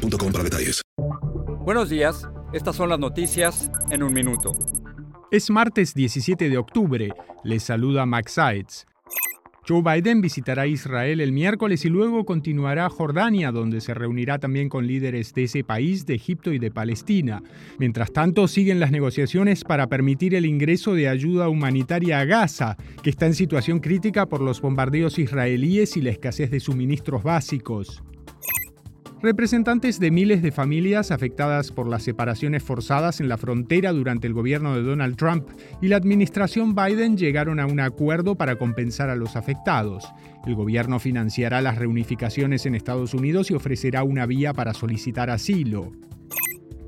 para detalles. Buenos días, estas son las noticias en un minuto. Es martes 17 de octubre, les saluda Max Sides. Joe Biden visitará Israel el miércoles y luego continuará a Jordania, donde se reunirá también con líderes de ese país, de Egipto y de Palestina. Mientras tanto, siguen las negociaciones para permitir el ingreso de ayuda humanitaria a Gaza, que está en situación crítica por los bombardeos israelíes y la escasez de suministros básicos. Representantes de miles de familias afectadas por las separaciones forzadas en la frontera durante el gobierno de Donald Trump y la administración Biden llegaron a un acuerdo para compensar a los afectados. El gobierno financiará las reunificaciones en Estados Unidos y ofrecerá una vía para solicitar asilo.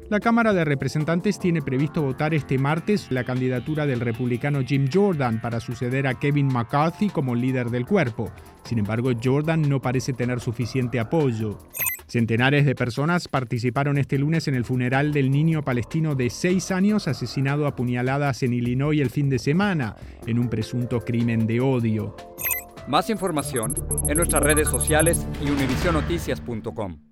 La Cámara de Representantes tiene previsto votar este martes la candidatura del republicano Jim Jordan para suceder a Kevin McCarthy como líder del cuerpo. Sin embargo, Jordan no parece tener suficiente apoyo. Centenares de personas participaron este lunes en el funeral del niño palestino de seis años asesinado a puñaladas en Illinois el fin de semana, en un presunto crimen de odio. Más información en nuestras redes sociales y univisionoticias.com.